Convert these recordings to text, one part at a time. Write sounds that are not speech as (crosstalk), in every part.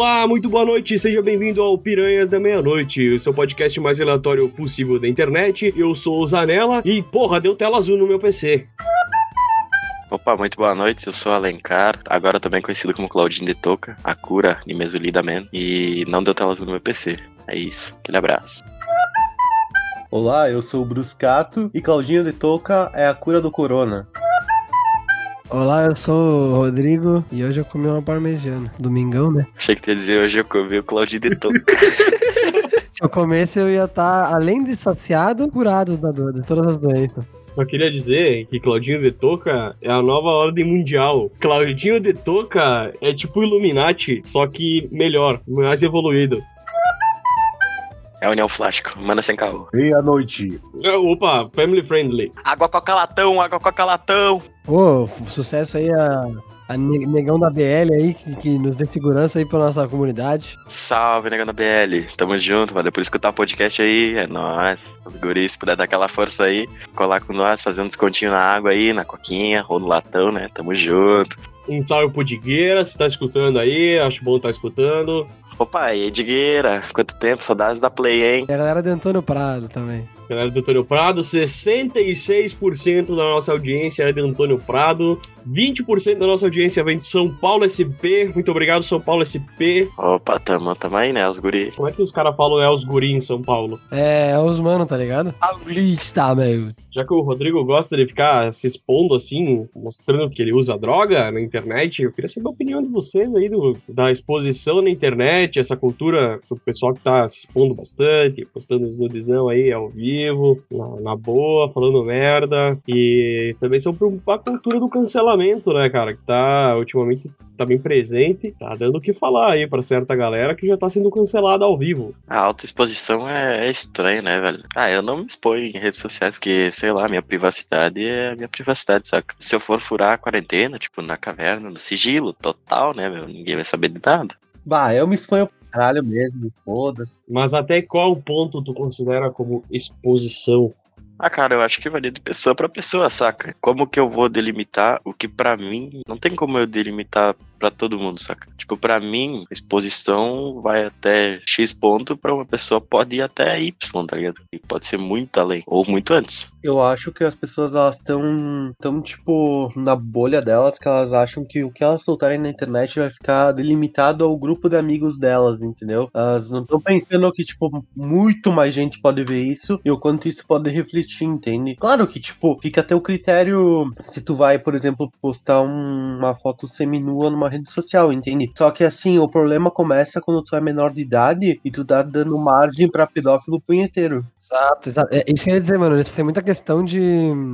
Olá, muito boa noite, seja bem-vindo ao Piranhas da Meia-Noite, o seu podcast mais aleatório possível da internet. Eu sou o Zanella e, porra, deu tela azul no meu PC. Opa, muito boa noite, eu sou Alencar, agora também conhecido como Claudinho de Toca, a cura de Mesolida Man, e não deu tela azul no meu PC. É isso, aquele abraço. Olá, eu sou o Bruscato e Claudinho de Toca é a cura do corona. Olá, eu sou o Rodrigo e hoje eu comi uma parmegiana. Domingão, né? Achei que tu ia dizer hoje eu comi o Claudinho de Toca. (laughs) Se eu comesse, eu ia estar, além de saciado, curado da dor, de todas as doenças. Só queria dizer que Claudinho de Toca é a nova ordem mundial. Claudinho de Toca é tipo Illuminati, só que melhor, mais evoluído. É o Neoflástico, manda sem caô. Meia-noite. É, Opa, family friendly. Água coca latão, água coca latão. Ô, sucesso aí a, a ne- negão da BL aí, que, que nos dê segurança aí pra nossa comunidade. Salve, negando BL. Tamo junto, valeu por escutar o podcast aí. É nóis. Os guris, se puder dar aquela força aí, colar com nós, fazer um descontinho na água aí, na coquinha, ou no latão, né? Tamo junto. Um salve pro Digueira, se tá escutando aí, acho bom tá escutando. Opa, e aí, Digueira? Quanto tempo? Saudades da Play, hein? E a galera de Antônio Prado também. Galera do Antônio Prado, 66% da nossa audiência é de Antônio Prado, 20% da nossa audiência vem de São Paulo SP. Muito obrigado, São Paulo SP. Opa, tamo, tamo aí, né, os guri. Como é que os caras falam é os guri em São Paulo? É, é os mano, tá ligado? Paulista, meu. Já que o Rodrigo gosta de ficar se expondo assim, mostrando que ele usa droga na internet, eu queria saber a opinião de vocês aí do, da exposição na internet, essa cultura do pessoal que tá se expondo bastante, postando os nudizão aí ao vivo, na, na boa, falando merda, e também sobre a cultura do cancelamento, né, cara, que tá ultimamente tá bem presente, tá dando o que falar aí pra certa galera que já tá sendo cancelada ao vivo. A autoexposição é, é estranho, né, velho? Ah, eu não me exponho em redes sociais, porque, sei lá, minha privacidade é a minha privacidade, saca? Se eu for furar a quarentena, tipo, na caverna, no sigilo total, né, meu? Ninguém vai saber de nada. Bah, eu me exponho caralho mesmo, foda-se. Mas até qual ponto tu considera como exposição? Ah, cara, eu acho que varia de pessoa pra pessoa, saca? Como que eu vou delimitar o que pra mim. Não tem como eu delimitar pra todo mundo, saca? Tipo, pra mim, exposição vai até X ponto, pra uma pessoa pode ir até Y, tá ligado? E pode ser muito além, ou muito antes. Eu acho que as pessoas elas estão tão tipo na bolha delas que elas acham que o que elas soltarem na internet vai ficar delimitado ao grupo de amigos delas, entendeu? Elas não estão pensando que tipo muito mais gente pode ver isso e o quanto isso pode refletir, entende? Claro que tipo fica até o critério se tu vai, por exemplo, postar um- uma foto seminua numa rede social, entende? Só que assim, o problema começa quando tu é menor de idade e tu tá dando margem pra pedófilo punheteiro. Exato, exato. É isso que eu ia dizer, mano. Isso tem muita questão de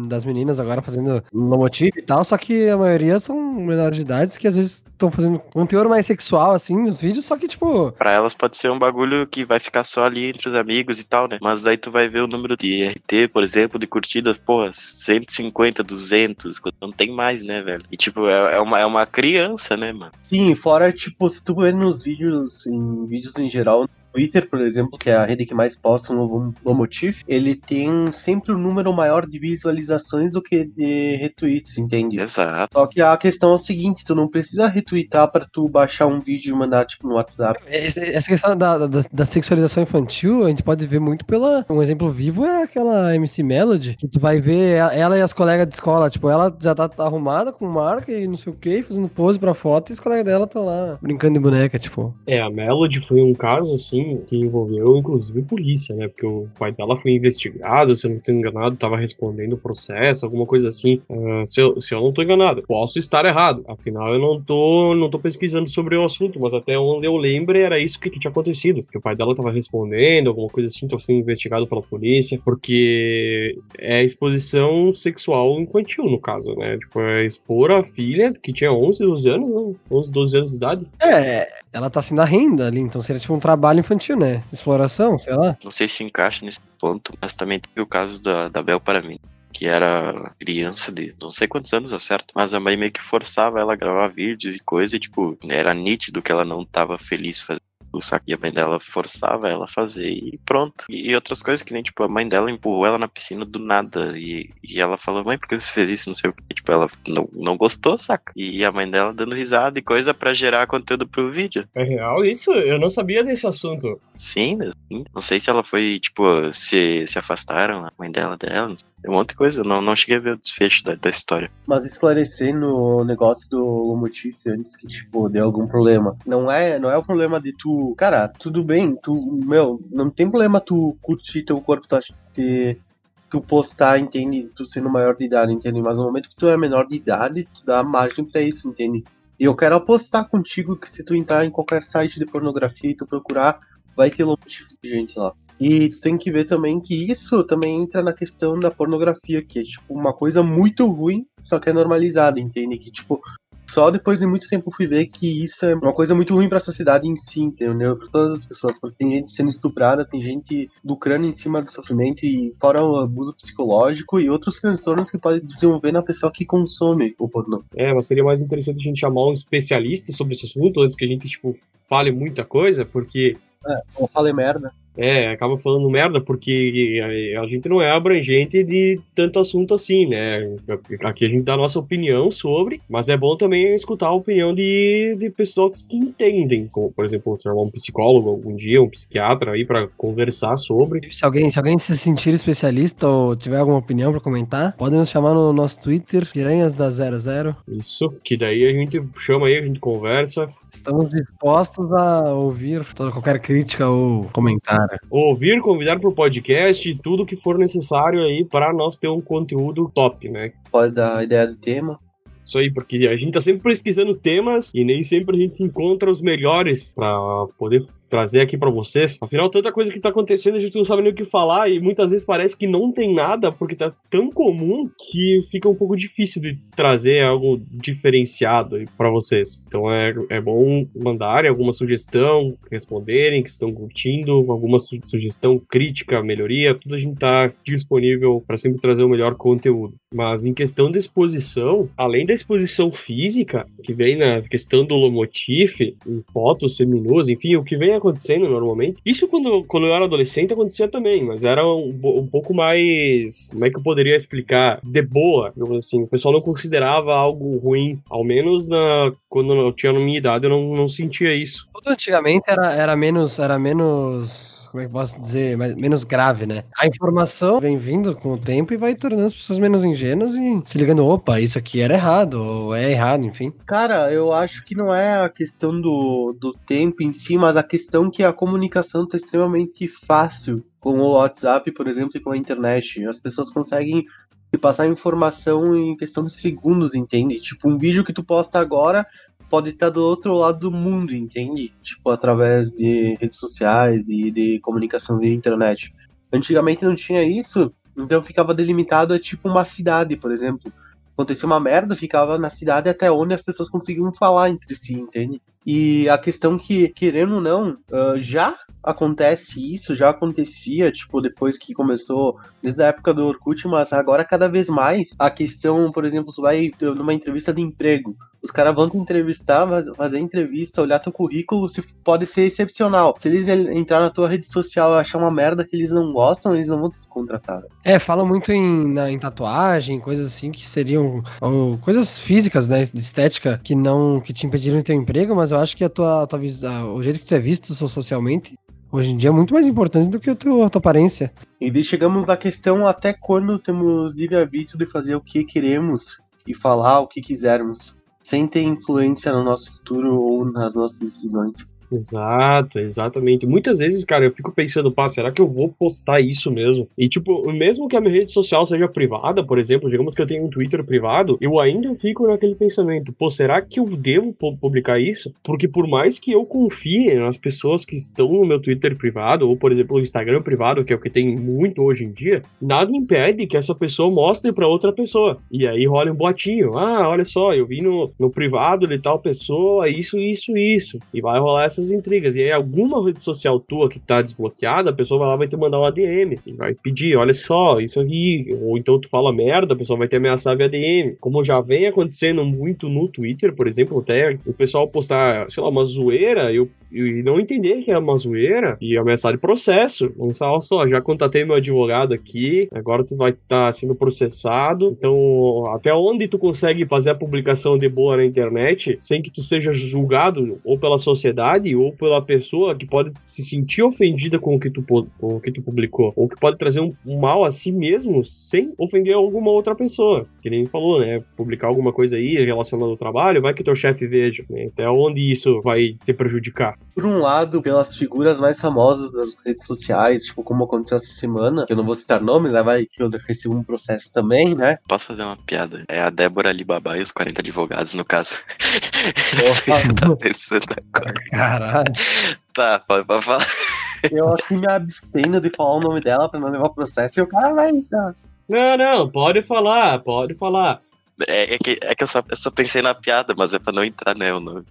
das meninas agora fazendo no motivo e tal, só que a maioria são menores de idade que às vezes estão fazendo um teor mais sexual, assim, nos vídeos, só que, tipo, Pra elas pode ser um bagulho que vai ficar só ali entre os amigos e tal, né? Mas aí tu vai ver o número de RT, por exemplo, de curtidas, porra, 150, 200, quando não tem mais, né, velho? E tipo, é, é uma, é uma criança, né, mano? Sim, fora, tipo, se tu vê nos vídeos, em vídeos em geral, Twitter, por exemplo, que é a rede que mais posta no Lomotif, ele tem sempre um número maior de visualizações do que de retweets, entende? Exato. Só que a questão é o seguinte, tu não precisa retweetar pra tu baixar um vídeo e mandar, tipo, no WhatsApp. esse- essa questão da, da, da sexualização infantil, a gente pode ver muito pela. Um exemplo vivo é aquela MC Melody, que tu vai ver ela- ela e as colegas de escola, tipo, ela já tá arrumada com marca e não sei o que, fazendo pose pra foto, e os colegas dela estão lá brincando de boneca, tipo. É, a Melody foi um caso, assim, que envolveu, inclusive, polícia, né? Porque o pai dela foi investigado, se eu não tô enganado, tava respondendo o processo, alguma coisa assim. Ah, se, eu, se eu não tô enganado, posso estar errado. Afinal, eu não tô, não tô pesquisando sobre o assunto, mas até onde eu lembro era isso que, que tinha acontecido. Que o pai dela tava respondendo, alguma coisa assim, tava sendo investigado pela polícia, porque é exposição sexual infantil, no caso, né? Tipo, é expor a filha, que tinha 11, 12 anos, não? 11, 12 anos de idade. É, ela tá sendo a renda ali, então seria tipo um trabalho infantil, né? Exploração, sei lá. Não sei se encaixa nesse ponto, mas também teve o caso da, da Bel para mim. Que era criança de não sei quantos anos, ao certo. Mas a mãe meio que forçava ela a gravar vídeos e coisa, e tipo, era nítido que ela não tava feliz fazendo saco. E a mãe dela forçava ela a fazer e pronto. E outras coisas que nem, tipo, a mãe dela empurrou ela na piscina do nada. E, e ela falou, mãe, por que você fez isso? Não sei o que. Tipo, ela não, não gostou, saca? E a mãe dela dando risada e coisa pra gerar conteúdo pro vídeo. É real isso? Eu não sabia desse assunto. Sim, sim. não sei se ela foi, tipo, se, se afastaram, a mãe dela dela. Tem um monte de coisa. Não, não cheguei a ver o desfecho da, da história. Mas esclarecendo o negócio do Lomotif antes que, tipo, deu algum problema. Não é, não é o problema de tu. Cara, tudo bem, tu. Meu, não tem problema tu curtir teu corpo, tu, te, tu postar, entende? Tu sendo maior de idade, entende? Mas no momento que tu é menor de idade, tu dá margem pra isso, entende? E eu quero apostar contigo que se tu entrar em qualquer site de pornografia e tu procurar, vai ter Lomotif de gente lá. E tem que ver também que isso também entra na questão da pornografia, que é tipo uma coisa muito ruim, só que é normalizada, entende? Que tipo, só depois de muito tempo fui ver que isso é uma coisa muito ruim para a sociedade em si, entendeu? Para todas as pessoas, porque tem gente sendo estuprada, tem gente lucrando em cima do sofrimento e fora o abuso psicológico e outros transtornos que podem desenvolver na pessoa que consome o pornô. É, mas seria mais interessante a gente chamar um especialista sobre esse assunto antes que a gente, tipo, fale muita coisa, porque É, ou falei merda. É, acaba falando merda porque a, a gente não é abrangente de tanto assunto assim, né? Aqui a gente dá a nossa opinião sobre, mas é bom também escutar a opinião de, de pessoas que entendem, como, por exemplo, chamar um psicólogo algum dia, um psiquiatra aí para conversar sobre. Se alguém, se alguém se sentir especialista ou tiver alguma opinião pra comentar, podem nos chamar no nosso Twitter, Piranhas da 00. Isso, que daí a gente chama aí, a gente conversa, Estamos dispostos a ouvir toda qualquer crítica ou comentário. ouvir, convidar pro podcast e tudo que for necessário aí para nós ter um conteúdo top, né? Pode dar a ideia do tema. Isso aí, porque a gente tá sempre pesquisando temas e nem sempre a gente encontra os melhores pra poder trazer aqui pra vocês. Afinal, tanta coisa que tá acontecendo, a gente não sabe nem o que falar e muitas vezes parece que não tem nada porque tá tão comum que fica um pouco difícil de trazer algo diferenciado pra vocês. Então é, é bom mandarem alguma sugestão, responderem que estão curtindo, alguma su- sugestão, crítica, melhoria, tudo a gente tá disponível pra sempre trazer o melhor conteúdo. Mas em questão da exposição, além da exposição física, que vem na questão do lomotif, em fotos seminuas, enfim, o que vem acontecendo normalmente. Isso quando, quando eu era adolescente acontecia também, mas era um, um pouco mais. Como é que eu poderia explicar? De boa, digamos assim. O pessoal não considerava algo ruim. Ao menos na, quando eu tinha na minha idade, eu não, não sentia isso. Tudo antigamente era, era menos. Era menos. Como é que posso dizer? Mais, menos grave, né? A informação vem vindo com o tempo e vai tornando as pessoas menos ingênuas e se ligando, opa, isso aqui era errado, ou é errado, enfim. Cara, eu acho que não é a questão do, do tempo em si, mas a questão que a comunicação tá extremamente fácil com o WhatsApp, por exemplo, e com a internet. As pessoas conseguem passar informação em questão de segundos, entende? Tipo, um vídeo que tu posta agora pode estar do outro lado do mundo, entende? Tipo, através de redes sociais e de comunicação via internet. Antigamente não tinha isso, então ficava delimitado a tipo uma cidade, por exemplo acontecia uma merda, ficava na cidade até onde as pessoas conseguiam falar entre si, entende? E a questão que, querendo ou não, ah, já acontece isso, já acontecia, tipo, depois que começou, desde a época do Orkut, mas agora cada vez mais, a questão, por exemplo, tu vai numa entrevista de emprego, os caras vão te entrevistar, fazer entrevista, olhar teu currículo, se pode ser excepcional. Se eles entrar na tua rede social e achar uma merda que eles não gostam, eles não vão te contratar. É, falam muito em, na- em tatuagem, coisas assim que seriam ou, coisas físicas, né, de estética que não que te impediram de ter um emprego, mas eu acho que a tua, a tua a- o jeito que tu é visto so- socialmente hoje em dia é muito mais importante do que o teu, a tua aparência. E daí chegamos na questão até quando temos livre-arbítrio de fazer o que queremos e falar o que quisermos, sem ter influência no nosso futuro ou nas nossas decisões. Exato, exatamente. Muitas vezes, cara, eu fico pensando, pá, será que eu vou postar isso mesmo? E, tipo, mesmo que a minha rede social seja privada, por exemplo, digamos que eu tenha um Twitter privado, eu ainda fico naquele pensamento, pô, será que eu devo pu- publicar isso? Porque por mais que eu confie nas pessoas que estão no meu Twitter privado, ou, por exemplo, o Instagram privado, que é o que tem muito hoje em dia, nada impede que essa pessoa mostre pra outra pessoa. E aí rola um boatinho. Ah, olha só, eu vi no, no privado de tal pessoa, isso, isso, isso. E vai rolar essa essas intrigas. E aí, alguma rede social tua que tá desbloqueada, a pessoa vai lá vai te mandar um ADM e vai pedir, olha só, isso aqui. Ou então tu fala merda, a pessoa vai te ameaçar via ADM. Como já vem acontecendo muito no Twitter, por exemplo, até o pessoal postar, sei lá, uma zoeira, eu e não entender que é uma zoeira e ameaçar de processo. Vamos falar só, já contatei meu advogado aqui, agora tu vai estar tá sendo processado. Então, até onde tu consegue fazer a publicação de boa na internet sem que tu seja julgado ou pela sociedade ou pela pessoa que pode se sentir ofendida com o que tu, com o que tu publicou, ou que pode trazer um, um mal a si mesmo sem ofender alguma outra pessoa. Que nem falou, né? Publicar alguma coisa aí relacionada ao trabalho, vai que teu chefe veja. Né? Até onde isso vai te prejudicar? Por um lado, pelas figuras mais famosas das redes sociais, tipo, como aconteceu essa semana, que eu não vou citar nomes, né? Vai que eu recebo um processo também, né? Posso fazer uma piada? É a Débora Alibaba e os 40 advogados, no caso. (laughs) tá pensando agora. Caralho. Tá, pode, pode falar. Eu acho que me abstendo de falar o nome dela pra não levar processo e o cara vai. Tá. Não, não, pode falar, pode falar. É, é, que, é que eu só, eu só pensei na piada, mas é pra não entrar, né, o nome.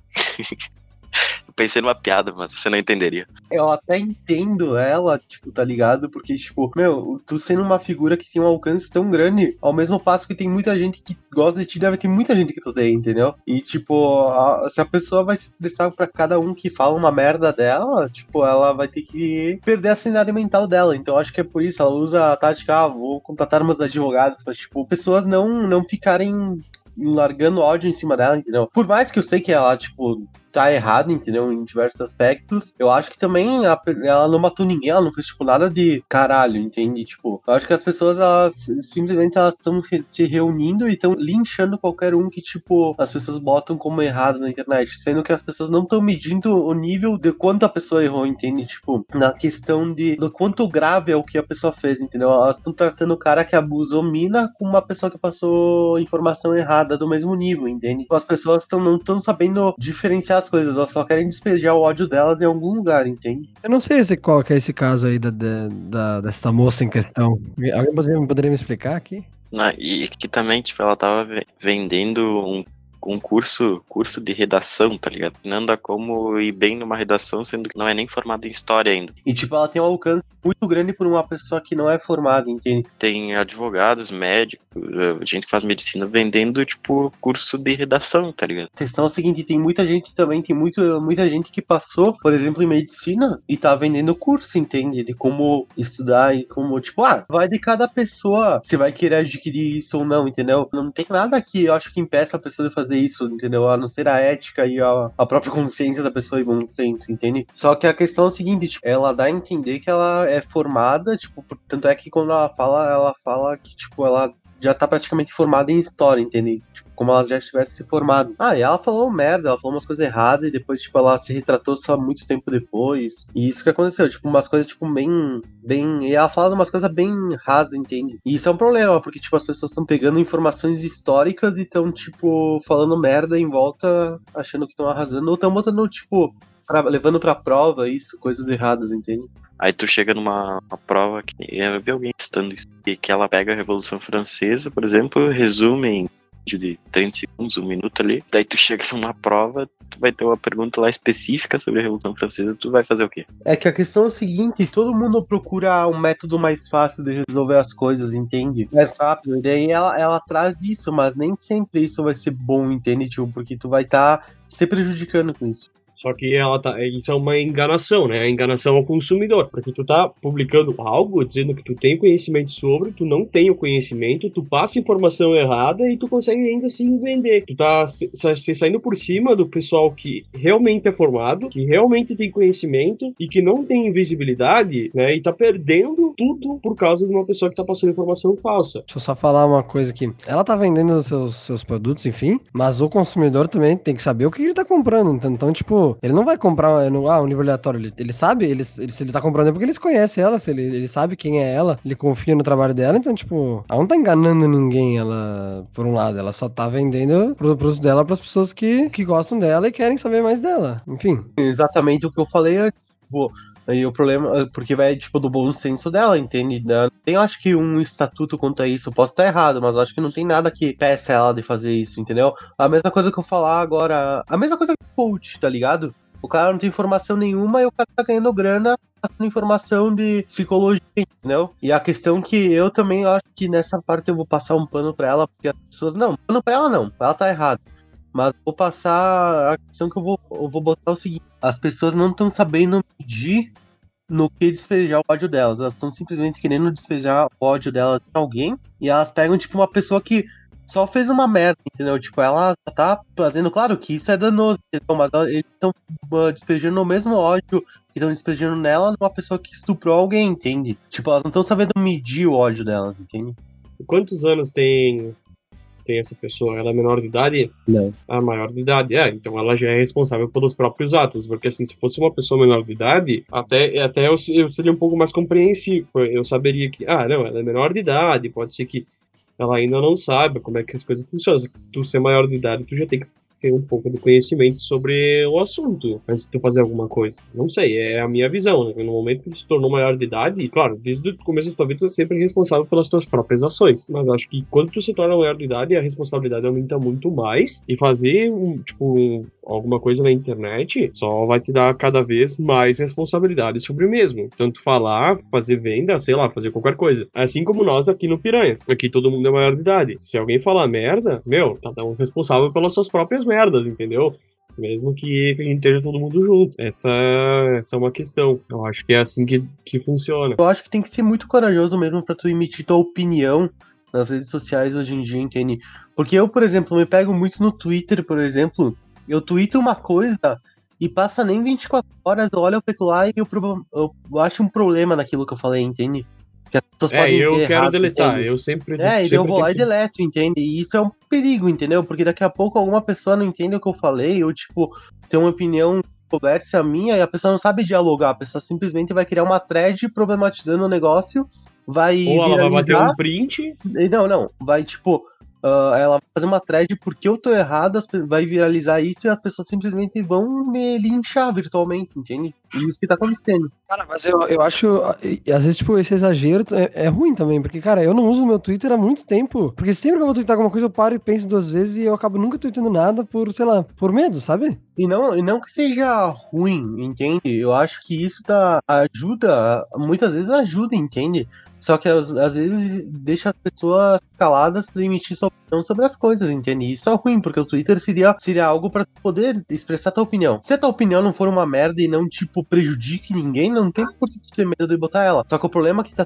Pensei numa piada, mas você não entenderia. Eu até entendo ela, tipo, tá ligado? Porque, tipo, meu, tu sendo uma figura que tem um alcance tão grande, ao mesmo passo que tem muita gente que gosta de ti, deve ter muita gente que tu tem, entendeu? E, tipo, a, se a pessoa vai se estressar pra cada um que fala uma merda dela, tipo, ela vai ter que perder a sanidade mental dela. Então, acho que é por isso, ela usa a tática, ah, vou contratar umas advogadas pra, tipo, pessoas não, não ficarem largando ódio em cima dela, entendeu? Por mais que eu sei que ela, tipo, tá errado, entendeu? Em diversos aspectos. Eu acho que também a, ela não matou ninguém, ela não fez, tipo, nada de caralho, entende? Tipo, eu acho que as pessoas, elas simplesmente elas estão se reunindo e estão linchando qualquer um que, tipo, as pessoas botam como errado na internet. Sendo que as pessoas não estão medindo o nível de quanto a pessoa errou, entende? Tipo, na questão de do quanto grave é o que a pessoa fez, entendeu? Elas estão tratando o cara que abusou mina com uma pessoa que passou informação errada do mesmo nível, entende? As pessoas tão, não estão sabendo diferenciar as coisas, elas só querem despejar o ódio delas em algum lugar, entende? Eu não sei esse, qual que é esse caso aí da, da, dessa moça em questão. Alguém poderia, poderia me explicar aqui? Não, e que também, tipo, ela tava vendendo um um curso, curso de redação, tá ligado? Não anda como ir bem numa redação, sendo que não é nem formada em história ainda. E, tipo, ela tem um alcance muito grande por uma pessoa que não é formada, entende? Tem advogados, médicos, eh, gente que faz medicina vendendo, tipo, curso de redação, tá ligado? A questão é a seguinte, tem muita gente também, tem muito, muita gente que passou, por exemplo, em medicina e tá vendendo curso, entende? De como estudar e como, tipo, ah, vai de cada pessoa se vai querer adquirir isso ou não, entendeu? Não tem nada que eu acho que impeça a pessoa de fazer fazer isso, entendeu? A não ser a ética e a, a própria consciência da pessoa e bom senso, entende? Só que a questão é a seguinte, tipo, ela dá a entender que ela é formada, tipo, tanto é que quando ela fala, ela fala que, tipo, ela já tá praticamente formada em história, entende? Tipo, como ela já tivesse se formado. Ah, e ela falou merda, ela falou umas coisas erradas e depois, tipo, ela se retratou só muito tempo depois. E isso que aconteceu, tipo, umas coisas, tipo, bem. bem. E ela fala umas coisas bem rasas, entende? E isso é um problema, porque, tipo, as pessoas estão pegando informações históricas e estão, tipo, falando merda em volta, achando que estão arrasando, ou estão botando, tipo, pra, levando pra prova isso, coisas erradas, entende? Aí tu chega numa prova que eu vi alguém estando isso, e que ela pega a Revolução Francesa, por exemplo, resume em de 30 segundos, um minuto ali. Daí tu chega numa prova, tu vai ter uma pergunta lá específica sobre a Revolução Francesa, tu vai fazer o quê? É que a questão é o seguinte, todo mundo procura um método mais fácil de resolver as coisas, entende? Mais rápido. E daí ela, ela traz isso, mas nem sempre isso vai ser bom, entende? Tipo, porque tu vai estar tá se prejudicando com isso. Só que ela tá, isso é uma enganação, né? A enganação ao consumidor. Porque tu tá publicando algo dizendo que tu tem conhecimento sobre, tu não tem o conhecimento, tu passa informação errada e tu consegue ainda assim vender. Tu tá se, se saindo por cima do pessoal que realmente é formado, que realmente tem conhecimento e que não tem invisibilidade, né? E tá perdendo tudo por causa de uma pessoa que tá passando informação falsa. Deixa eu só falar uma coisa aqui. Ela tá vendendo seus, seus produtos, enfim, mas o consumidor também tem que saber o que ele tá comprando. Então, então tipo, ele não vai comprar no, ah, um nível aleatório. Ele, ele sabe, ele, ele, se ele tá comprando é porque ele conhece ela, se ele, ele sabe quem é ela, ele confia no trabalho dela, então, tipo, ela não tá enganando ninguém, ela, por um lado, ela só tá vendendo produtos dela pras pessoas que, que gostam dela e querem saber mais dela. Enfim. Exatamente o que eu falei é, tipo, Aí o problema, porque vai, tipo, do bom senso dela, entende? Tem, acho que, um estatuto quanto a isso. posso estar errado, mas acho que não tem nada que peça ela de fazer isso, entendeu? A mesma coisa que eu falar agora. A mesma coisa que o coach, tá ligado? O cara não tem informação nenhuma e o cara tá ganhando grana passando informação de psicologia, entendeu? E a questão que eu também acho que nessa parte eu vou passar um pano pra ela, porque as pessoas. Não, pano pra ela não, ela tá errada. Mas vou passar a questão que eu vou, eu vou botar o seguinte: as pessoas não estão sabendo medir no que despejar o ódio delas. Elas estão simplesmente querendo despejar o ódio delas em alguém e elas pegam, tipo, uma pessoa que só fez uma merda, entendeu? Tipo, ela tá fazendo, claro que isso é danoso, entendeu? mas eles estão uh, despejando o mesmo ódio que estão despejando nela numa pessoa que estuprou alguém, entende? Tipo, elas não estão sabendo medir o ódio delas, entende? Quantos anos tem tem essa pessoa? Ela é menor de idade? Não. A maior de idade, é. Então ela já é responsável pelos próprios atos. Porque assim, se fosse uma pessoa menor de idade, até, até eu, eu seria um pouco mais compreensivo. Eu saberia que, ah, não, ela é menor de idade, pode ser que ela ainda não sabe como é que as coisas funcionam. Se tu ser maior de idade, tu já tem que ter um pouco de conhecimento sobre o assunto antes de tu fazer alguma coisa. Não sei, é a minha visão, né? No momento que tu se tornou maior de idade, claro, desde o começo da tua vida tu é sempre responsável pelas tuas próprias ações. Mas acho que quando tu se torna maior de idade, a responsabilidade aumenta muito mais e fazer um, tipo, um, alguma coisa na internet só vai te dar cada vez mais responsabilidade sobre o mesmo. Tanto falar, fazer venda, sei lá, fazer qualquer coisa. Assim como nós aqui no Piranhas. Aqui todo mundo é maior de idade. Se alguém falar merda, meu, cada um responsável pelas suas próprias merdas, entendeu? Mesmo que esteja todo mundo junto. Essa, essa é uma questão. Eu acho que é assim que, que funciona. Eu acho que tem que ser muito corajoso mesmo para tu emitir tua opinião nas redes sociais hoje em dia, entende? Porque eu, por exemplo, me pego muito no Twitter, por exemplo. Eu tweeto uma coisa e passa nem 24 horas, eu olho pra lá e eu, eu acho um problema naquilo que eu falei, entende? Que as pessoas é, eu quero errado, deletar, entende? eu sempre. É, sempre e eu vou lá que... e deleto, entende? E isso é um perigo, entendeu? Porque daqui a pouco alguma pessoa não entende o que eu falei, ou tipo, tem uma opinião conversa minha e a pessoa não sabe dialogar, a pessoa simplesmente vai criar uma thread problematizando o negócio, vai. Ou ela vai bater um print. Não, não, vai tipo Uh, ela vai fazer uma thread porque eu tô errado, vai viralizar isso e as pessoas simplesmente vão me linchar virtualmente, entende? E isso que tá acontecendo. Cara, mas eu, eu acho, às vezes, tipo, esse exagero é, é ruim também, porque, cara, eu não uso o meu Twitter há muito tempo, porque sempre que eu vou twittar alguma coisa, eu paro e penso duas vezes e eu acabo nunca tweetando nada por, sei lá, por medo, sabe? E não, e não que seja ruim, entende? Eu acho que isso tá, ajuda, muitas vezes ajuda, entende? Só que às, às vezes deixa as pessoas caladas para emitir sua opinião sobre as coisas, entende? Isso é ruim, porque o Twitter seria, seria algo para poder expressar tua opinião. Se a tua opinião não for uma merda e não, tipo, prejudique ninguém, não tem por que ter medo de botar ela. Só que o problema é que tá,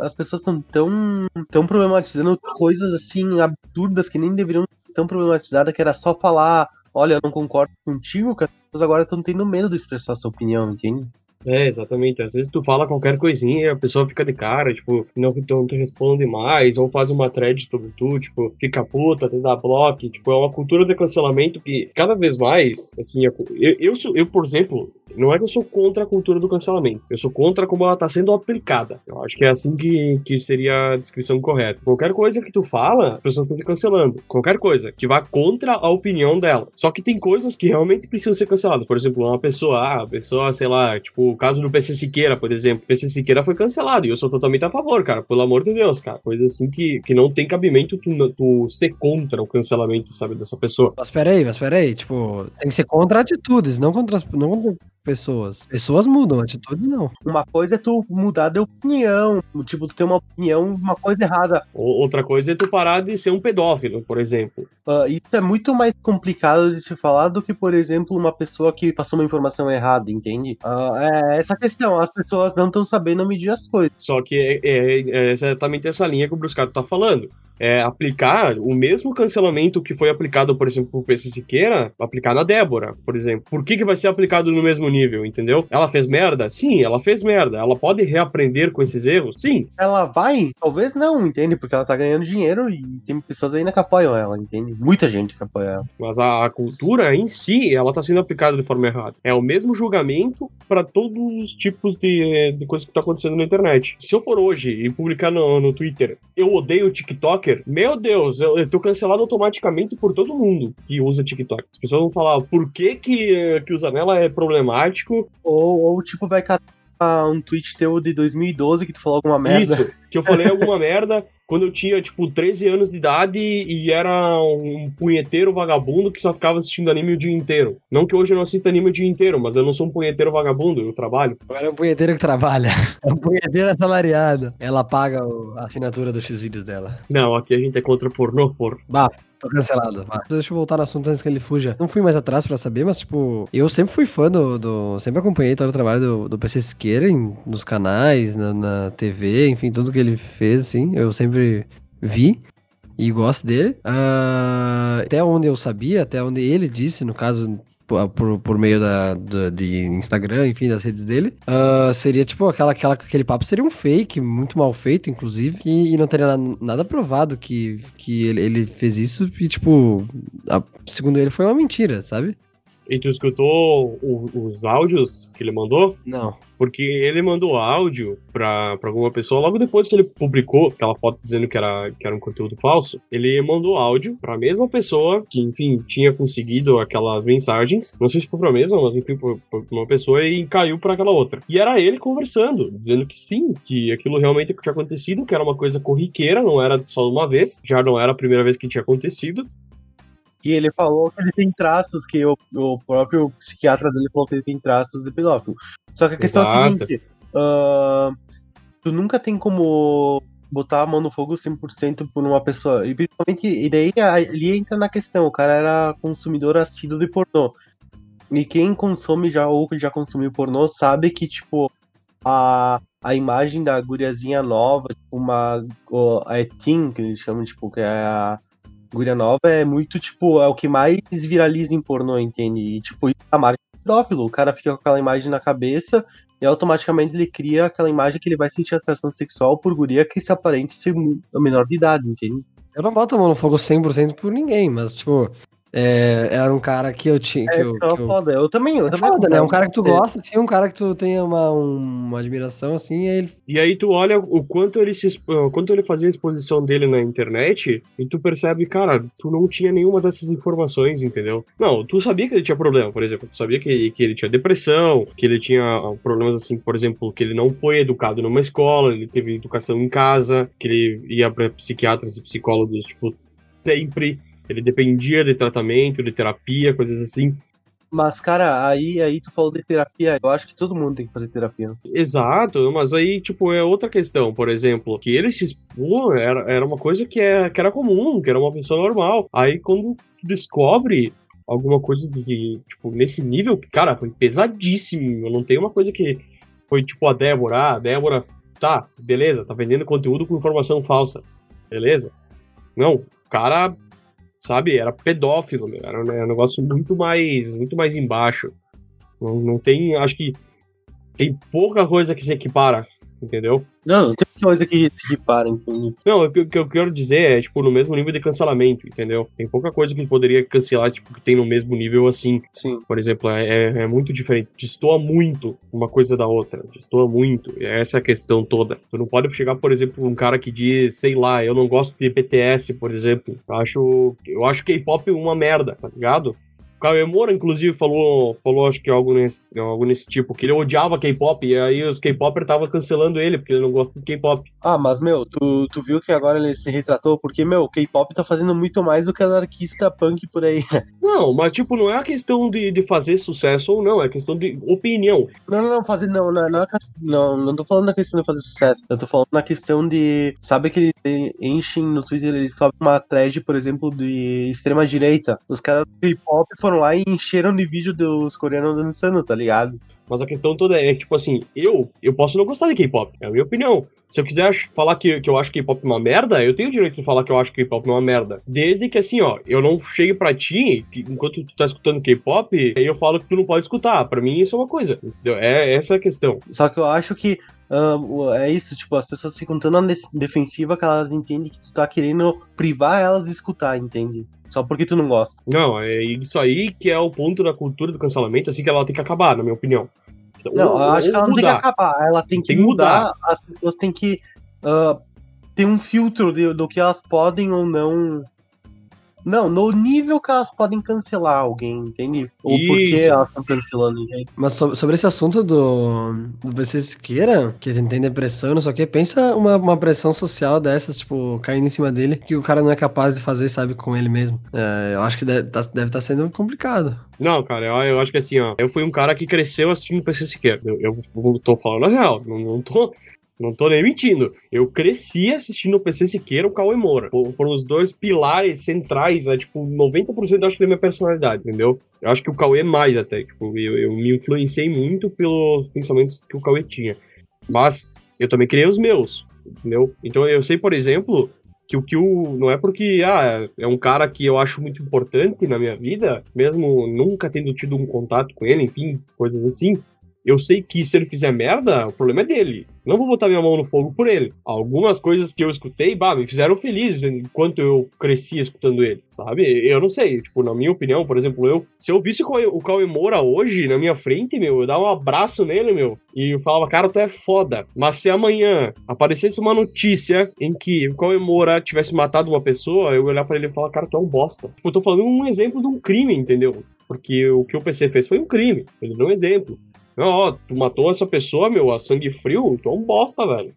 as pessoas estão tão, tão problematizando coisas assim absurdas que nem deveriam ser tão problematizadas, que era só falar. Olha, eu não concordo contigo, que as pessoas agora estão tendo medo de expressar sua opinião, entende? É, exatamente. Às vezes tu fala qualquer coisinha e a pessoa fica de cara, tipo, não, não te responde mais, ou faz uma thread sobre tu, tipo, fica puta, te dá bloco. Tipo, é uma cultura de cancelamento que cada vez mais, assim, eu, eu, eu, por exemplo, não é que eu sou contra a cultura do cancelamento, eu sou contra como ela está sendo aplicada. Eu acho que é assim que, que seria a descrição correta. Qualquer coisa que tu fala, a pessoa está te cancelando. Qualquer coisa que vá contra a opinião dela. Só que tem coisas que realmente precisam ser canceladas. Por exemplo, uma pessoa, ah, a pessoa, sei lá, tipo, o caso do PC Siqueira, por exemplo. O PC Siqueira foi cancelado e eu sou totalmente a favor, cara. Pelo amor de Deus, cara. Coisa assim que, que não tem cabimento tu, tu ser contra o cancelamento, sabe, dessa pessoa. Mas peraí, mas peraí, tipo, tem que ser contra atitudes, não contra, não contra pessoas. Pessoas mudam, atitudes não. Uma coisa é tu mudar de opinião, tipo, tu ter uma opinião, uma coisa errada. Outra coisa é tu parar de ser um pedófilo, por exemplo. Uh, isso é muito mais complicado de se falar do que, por exemplo, uma pessoa que passou uma informação errada, entende? Uh, é essa questão, as pessoas não estão sabendo medir as coisas. Só que é, é, é exatamente essa linha que o Bruscato tá falando é, aplicar o mesmo cancelamento que foi aplicado, por exemplo, pro PC Siqueira, aplicar na Débora, por exemplo. Por que, que vai ser aplicado no mesmo nível, entendeu? Ela fez merda? Sim, ela fez merda. Ela pode reaprender com esses erros? Sim. Ela vai? Talvez não, entende? Porque ela tá ganhando dinheiro e tem pessoas ainda que apoiam ela, entende? Muita gente que apoia ela. Mas a, a cultura em si, ela tá sendo aplicada de forma errada. É o mesmo julgamento para todos os tipos de, de coisas que tá acontecendo na internet. Se eu for hoje e publicar no, no Twitter, eu odeio o TikTok, TikToker, meu Deus, eu, eu tô cancelado automaticamente por todo mundo que usa TikTok. As pessoas vão falar por que que, que o Zanella é problemático. Ou, ou tipo, vai catar um tweet teu de 2012 que tu falou alguma merda. Isso, que eu falei alguma (laughs) merda quando eu tinha, tipo, 13 anos de idade e era um punheteiro vagabundo que só ficava assistindo anime o dia inteiro. Não que hoje eu não assista anime o dia inteiro, mas eu não sou um punheteiro vagabundo, eu trabalho. Agora é um punheteiro que trabalha. (laughs) É um punheteiro assalariado. Ela paga a assinatura dos X-Vídeos dela. Não, aqui a gente é contra pornô, por. Bah, tô cancelado. Deixa eu voltar no assunto antes que ele fuja. Não fui mais atrás pra saber, mas, tipo, eu sempre fui fã do. do- sempre acompanhei todo o trabalho do, do PC Siqueira em- nos canais, na, na TV, enfim, tudo que ele fez, assim. Eu sempre vi. E gosto dele. Ah, até onde eu sabia, até onde ele disse, no caso, por, por, meio da, da- de Instagram, enfim, das redes dele, ah, seria tipo aquela, aquela, aquele papo seria um fake, muito mal feito, inclusive, e, e não teria na- nada provado que, que ele, ele fez isso, e tipo, a- segundo ele foi uma mentira, sabe? E tu escutou o- os áudios que ele mandou? Não. Porque ele mandou áudio pra, pra alguma pessoa logo depois que ele publicou aquela foto dizendo que era, que era um conteúdo falso. Ele mandou áudio pra mesma pessoa que, enfim, tinha conseguido aquelas mensagens. Não sei se foi pra mesma, mas enfim, foi pra uma pessoa e caiu pra aquela outra. E era ele conversando, dizendo que sim, que aquilo realmente tinha acontecido, que era uma coisa corriqueira, não era só uma vez, já não era a primeira vez que tinha acontecido. E ele falou que ele tem traços, que o, o próprio psiquiatra dele falou que ele tem traços de pedófilo. Só que a questão é a Exato. seguinte: ah, tu nunca tem como botar a mão no fogo 100% por uma pessoa. E principalmente, e daí ali entra na questão: o cara era consumidor assíduo de pornô. E quem consome já ou que já consumiu pornô sabe que, tipo, a, a imagem da guriazinha nova, tipo, uma. a teen, que eles chamam, tipo, que é a guria nova, é muito, tipo, é o que mais viraliza em pornô, entende? E, tipo, é a marca pedófilo. O cara fica com aquela imagem na cabeça e automaticamente ele cria aquela imagem que ele vai sentir atração sexual por guria que se aparente ser mu- menor de idade, entende? Eu não boto a mão no fogo 100% por ninguém, mas, tipo, é, era um cara que eu tinha. Que É, eu, é que eu- foda. Eu também, eu É também. foda, né? Um cara que tu gosta, assim, um cara que tu tenha uma, uma admiração, assim, aí ele. E aí tu olha o quanto ele se o quanto ele fazia a exposição dele na internet e tu percebe, cara, tu não tinha nenhuma dessas informações, entendeu? Não, tu sabia que ele tinha problema, por exemplo, tu sabia que, que ele tinha depressão, que ele tinha ah, problemas assim, por exemplo, que ele não foi educado numa escola, ele teve educação em casa, que ele ia pra psiquiatras e psicólogos, tipo, sempre. Ele dependia de tratamento, de terapia, coisas assim. Mas, cara, aí, aí tu falou de terapia. Eu acho que todo mundo tem que fazer terapia. Exato, mas aí, tipo, é outra questão, por exemplo, que ele se expor era, era uma coisa que, é, que era comum, que era uma pessoa normal. Aí quando tu descobre alguma coisa de, tipo, nesse nível, cara, foi pesadíssimo. Eu não tenho uma coisa que foi tipo a Débora, ah, a Débora, tá, beleza, tá vendendo conteúdo com informação falsa, beleza? Não, o cara, sabe, era pedófilo, meu, era era um negócio muito mais, muito mais embaixo. Não, não tem, acho que tem pouca coisa que se equipara, entendeu? Não, não tem coisa que se equipara, entende? Não, o que, o que eu quero dizer é, tipo, no mesmo nível de cancelamento, entendeu? Tem pouca coisa que poderia cancelar, tipo, que tem no mesmo nível assim. Sim. Por exemplo, é, é- é muito diferente. Destoa muito uma coisa da outra. Destoa muito. Essa é a questão toda. Tu não pode chegar, por exemplo, um cara que diz, sei lá, eu não gosto de BTS, por exemplo. Eu acho, eu acho K-pop uma merda, tá ligado? O Cauê Moura, inclusive, falou, falou acho que algo nesse, algo nesse tipo, que ele odiava K-pop, e aí os K-popers estavam cancelando ele, porque ele não gosta de K-pop. Ah, mas, meu, tu, tu viu que agora ele se retratou? Porque, meu, o K-pop tá fazendo muito mais do que anarquista punk por aí. Não, mas tipo, não é a questão de, de fazer sucesso ou não, é questão de opinião. Não, não, não, fazer, não, não, não, é não, não tô falando na questão de fazer sucesso. Eu tô falando na questão de. Sabe que eles enchem no Twitter, eles sobem uma thread, por exemplo, de extrema direita. Os caras do K-pop foram lá e encheram de vídeo dos coreanos dançando, tá ligado? Mas a questão toda é, tipo assim, eu, eu posso não gostar de K-pop, é a minha opinião. Se eu quiser falar que, que eu acho K-pop uma merda, eu tenho o direito de falar que eu acho K-pop uma merda. Desde que, assim, ó, eu não chegue pra ti, que enquanto tu tá escutando K-pop, aí eu falo que tu não pode escutar. Pra mim, isso é uma coisa, entendeu? É essa é a questão. Só que eu acho que o- é isso, tipo, as pessoas ficam tão na defensiva que elas entendem que tu tá querendo privar elas de escutar, entende? Só porque tu não gosta. Não, é isso aí que é o ponto da cultura do cancelamento, assim que ela tem que acabar, na minha opinião. Não, Ou- eu acho que ela não tem que mudar. acabar, ela tem que, Tem que mudar, as pessoas têm que ah, ter um filtro de- do que elas podem ou não Não, no nível que elas podem cancelar alguém, entende? Ou por que elas estão cancelando ninguém. Mas so- sobre esse assunto do, do PC Siqueira, que tem depressão, não sei o que, pensa uma, uma pressão social dessas, tipo, caindo em cima dele, que o cara não é capaz de fazer, sabe, com ele mesmo. É, eu acho que deve estar deve tá sendo complicado. Não, cara, eu, eu acho que assim, ó, eu fui um cara que cresceu assistindo PC Siqueira. Eu, eu tô falando a real, não, não tô. Não tô nem mentindo. Eu cresci assistindo o PC Siqueira e o Cauê Moura. Fo- Foram os dois pilares centrais, é, tipo, 90% eu acho da minha personalidade, entendeu? Eu acho que o Cauê mais até. Tipo, eu, eu me influenciei muito pelos pensamentos que o Cauê tinha. Mas eu também criei os meus, entendeu? Então eu sei, por exemplo, que o que o. Não é porque ah, é um cara que eu acho muito importante na minha vida, mesmo nunca tendo tido um contato com ele, enfim, coisas assim. Eu sei que se ele fizer merda, o problema é dele. Não vou botar minha mão no fogo por ele. Algumas coisas que eu escutei, bah, me fizeram feliz enquanto eu cresci escutando ele, sabe? Eu não sei, tipo, na minha opinião, por exemplo, eu, se eu visse o Cauê- Moura hoje na minha frente, meu, eu dava um abraço nele, meu, e eu falava, cara, tu é foda. Mas se amanhã aparecesse uma notícia em que o Cauê Moura tivesse matado uma pessoa, eu ia olhar pra ele e falar, cara, tu é um bosta. Tipo, eu tô falando um exemplo de um crime, entendeu? Porque o que o PC fez foi um crime. Ele deu um exemplo. Ó, tu matou essa pessoa, meu, a sangue frio, tu é um bosta, velho.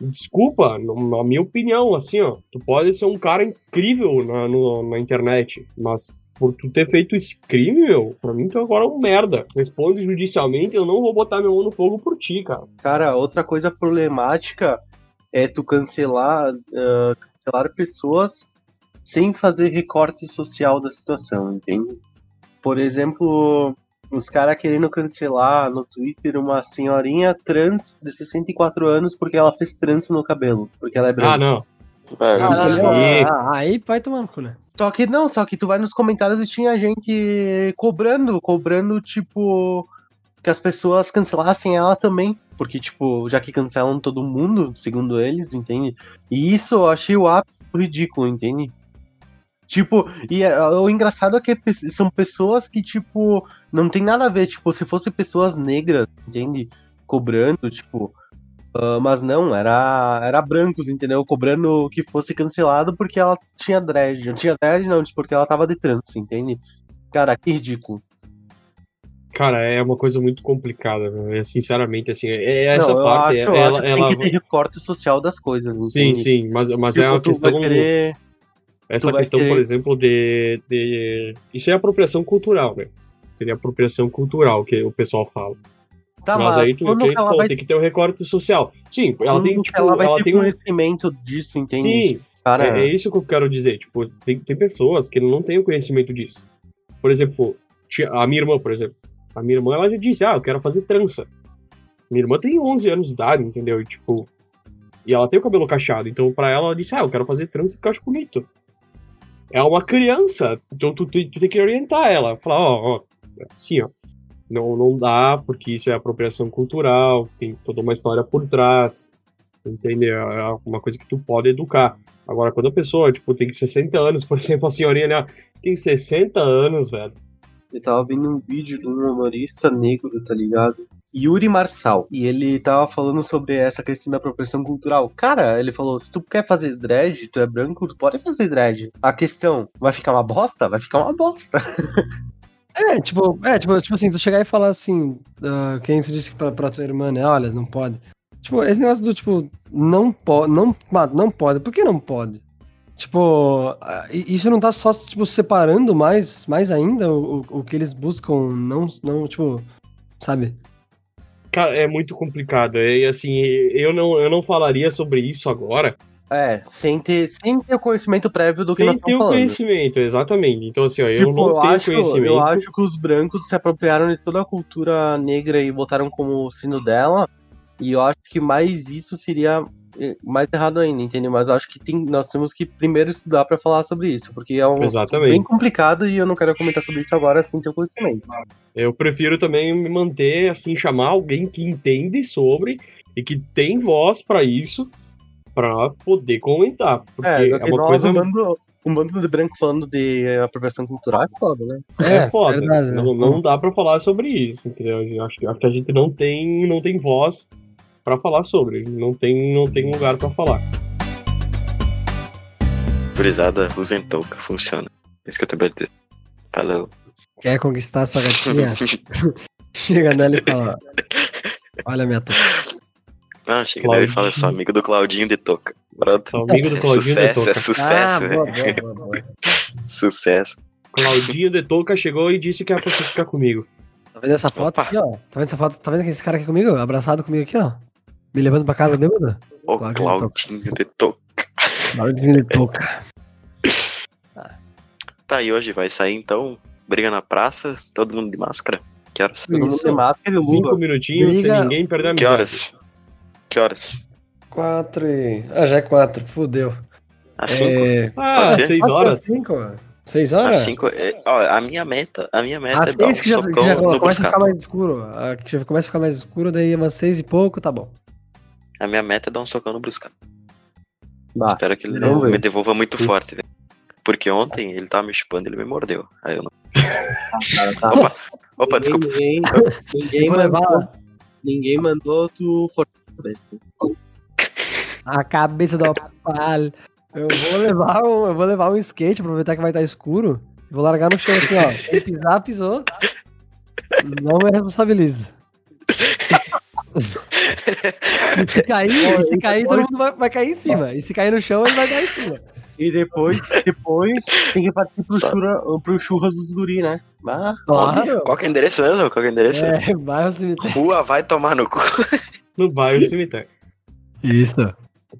Desculpa, na minha opinião, assim, ó. Tu pode ser um cara incrível na, no- na internet, mas por tu ter feito esse crime, meu, pra mim tu agora é um merda. Responde judicialmente, eu não vou botar meu mão no fogo por ti, cara. Cara, outra coisa problemática é tu cancelar, ah, cancelar pessoas sem fazer recorte social da situação, entende? Por exemplo, os caras querendo cancelar no Twitter uma senhorinha trans de 64 anos porque ela fez trança no cabelo, porque ela é branca. Ah, não. Velho, Ah, não, ah, aí vai tomar no cu, né? Só que não, só que tu vai nos comentários e tinha gente cobrando, cobrando, tipo, que as pessoas cancelassem ela também. Porque, tipo, já que cancelam todo mundo, segundo eles, entende? E isso eu achei o ápice ridículo, entende? Tipo, e é- o engraçado é que são pessoas que, tipo, não tem nada a ver, tipo, se fossem pessoas negras, entende? Cobrando, tipo. ah, mas não, era, era brancos, entendeu? Cobrando que fosse cancelado porque ela tinha dread. Não tinha dread, não, porque ela tava de trança, entende? Cara, que ridículo. Cara, é uma coisa muito complicada, né? sinceramente, assim, é é essa não, parte, acho, ela, acho que ela- tem que ter recorte social das coisas, Sim, entende? sim, mas, mas Tipo, é uma questão, querer... essa vai questão, por exemplo, de, de... Isso é apropriação cultural, né? Seria apropriação cultural, que o pessoal fala. Tá, mas aí tu, que falou, vai, tem que ter o recorte social. Sim, ela quando tem, tipo, ela vai ela ter tem um... conhecimento disso, entende? Sim, Cara, É, é isso que eu quero dizer. Tipo, tem, tem pessoas que não têm o conhecimento disso. Por exemplo, a minha irmã, por exemplo. A minha irmã, ela já disse, ah, eu quero fazer trança. Minha irmã tem 11 anos de idade, entendeu? E, tipo, e ela tem o cabelo cacheado. Então, pra ela, ela disse, ah, eu quero fazer trança porque eu acho bonito. É uma criança. Então, tu, tu, tu tem que orientar ela. Falar, ó, ó, assim, ó. Não, não dá, porque isso é apropriação cultural, tem toda uma história por trás. Entendeu? É uma coisa que tu pode educar. Agora, quando a pessoa, tipo, tem 60 anos, por (laughs) exemplo, a senhorinha, né, tem 60 anos, velho. eu tava vendo um vídeo de um humorista negro, tá ligado? Yuri Marçal. E ele tava falando sobre essa questão da apropriação cultural. Cara, ele falou: se tu quer fazer dread, tu é branco, tu pode fazer dread. A questão, vai ficar uma bosta? Vai ficar uma bosta. (laughs) É, tipo, é, tipo, tipo assim, tu chegar e falar assim, ah, quem tu disse pra, pra tua irmã, né? Olha, não pode. Tipo, esse negócio do tipo, não pode, não, mano, não pode, por que não pode? Tipo, ah, isso não tá só, tipo, separando mais, mais ainda o, o, o que eles buscam, não, não, tipo, sabe? Cara, é muito complicado. E assim, eu não, eu não falaria sobre isso agora, É, sem ter, sem ter o conhecimento prévio do que sem nós ter estamos o falando. conhecimento, exatamente. Então, assim, ó, eu Tipo, não eu tenho acho, conhecimento. eu acho que os brancos se apropriaram de toda a cultura negra e botaram como sino dela. E eu acho que mais isso seria mais errado ainda, entendeu? Mas acho que tem, nós temos que primeiro estudar pra falar sobre isso, porque é um Exatamente. bem complicado e eu não quero comentar sobre isso agora sem ter o conhecimento. Eu prefiro também me manter, assim, chamar alguém que entende sobre e que tem voz pra isso, pra poder comentar. Porque É, é, uma coisa um bando, um bando de branco falando de eh, apropriação cultural é foda, né? É, foda. verdade, né? não, não dá pra falar sobre isso, entendeu? Eu Acho, que- acho que a gente não tem, não tem voz pra falar sobre. Não tem, não tem lugar pra falar. Gurizada, usem touca, funciona. Isso que eu pra dizer. Falou. Quer conquistar sua gatinha? (laughs) Chega nela e fala: Olha minha touca. Não, chega nele e fala, eu sou amigo do Claudinho de Toca. Pronto. Sou amigo do É Claudinho de sucesso, é Toca. sucesso, Ah, é. boa, boa, boa, boa. (laughs) Sucesso. Claudinho de Toca chegou e disse que era pra você ficar comigo. Tá vendo essa foto Opa. aqui, ó? Tá vendo essa foto? Tá vendo que esse cara aqui comigo? Abraçado comigo aqui, ó. Me levando pra casa bêbado? Ô, Claudinho de Claudinho de Toca. Claudinho de touca. (laughs) Tá, e hoje vai sair então, briga na praça, todo mundo de máscara. Que horas? Todo mundo tem máscara Cinco minutinhos Briga- sem ninguém perder a Que amizade. horas? Que horas? Quatro e... Ah, já é quatro. Fudeu. Às cinco? É... Ah, Pode ser? seis horas. às Cinco. Seis horas? cinco. é- ó, a minha meta, a minha meta Às é dar um seis que já, que socão já começa a ficar mais escuro. Ah, que já começa a ficar mais escuro, daí umas seis e pouco, tá bom. A minha meta é dar um socão no Bruscato. Bah, Espero que ele não me devolva muito forte. né? Porque ontem ele tava me chupando e ele me mordeu. Aí eu não. cara, tá. Opa, opa, desculpa. Ninguém, (laughs) ninguém, mandou, levar ninguém mandou tu a cabeça do palho. Eu vou levar um, eu vou levar um skate, aproveitar que vai estar escuro. Vou largar no chão aqui, ó. Quem pisar, pisou. Não me responsabilizo. (laughs) E se cair, e se cair todo mundo vai, vai cair em cima. E se cair no chão, ele vai cair em cima. E depois, depois tem que partir pro, Sabe. churra, pro churras dos guri, né? Ah, Claro. Qual que é o endereço mesmo? Qual que é o endereço? É, vai ao cemitério. Rua vai tomar no cu. No bairro cemitério. Isso.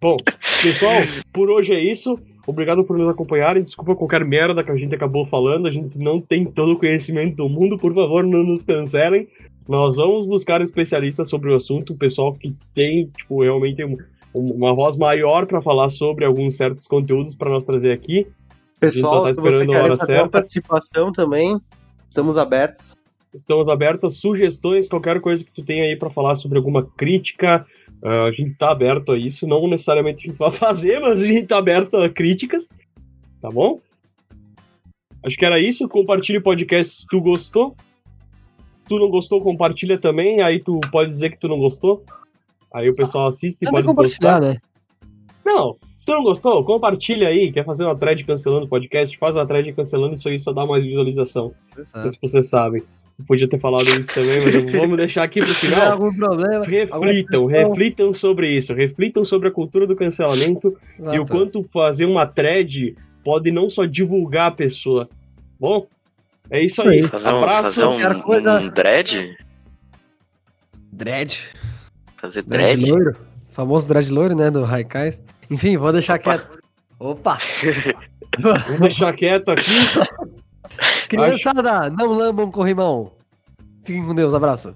Bom, pessoal, por hoje é isso. Obrigado por nos acompanharem. Desculpa qualquer merda que a gente acabou falando. A gente não tem todo o conhecimento do mundo. Por favor, não nos cancelem. Nós vamos buscar especialistas sobre o assunto, o pessoal que tem, tipo, realmente um- uma voz maior para falar sobre alguns certos conteúdos para nós trazer aqui. pessoal, tá se você esperando a quer hora fazer certa. participação também, estamos abertos. Estamos abertos a sugestões, qualquer coisa que tu tenha aí para falar sobre alguma crítica. Ah, a gente tá aberto a isso. Não necessariamente a gente vai (laughs) fazer, mas a gente tá aberto a críticas. Tá bom? Acho que era isso. Compartilhe o podcast se tu gostou. Se tu não gostou, compartilha também. Aí tu pode dizer que tu não gostou. Aí o pessoal assiste e pode compartilhar, gostar. né? Não, se tu não gostou, compartilha aí. Quer fazer uma thread cancelando o podcast? Faz uma thread cancelando, isso aí só dá mais visualização. Não sei se vocês sabem. Eu podia ter falado isso também, mas vamos (laughs) deixar aqui pro final. algum problema. Reflitam, questão- reflitam sobre isso. Reflitam sobre a cultura do cancelamento e o Exato. quanto fazer uma thread pode não só divulgar a pessoa. Bom, é isso aí. Fazer um, Abraço. fazer um, coisa- um dread? Dread. Fazer Dread dread? loiro. Famoso dread loiro, né? Do Raikais. Enfim, vou deixar Opa. quieto. Opa! (laughs) Vamos deixar quieto aqui. Criançada, não lambam corrimão. Fiquem com Deus, abraço.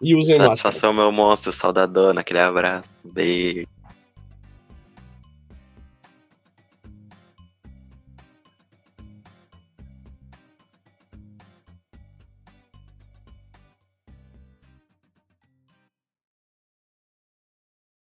E usem máscara. Satisfação, meu monstro, saudadona, aquele abraço. Beijo.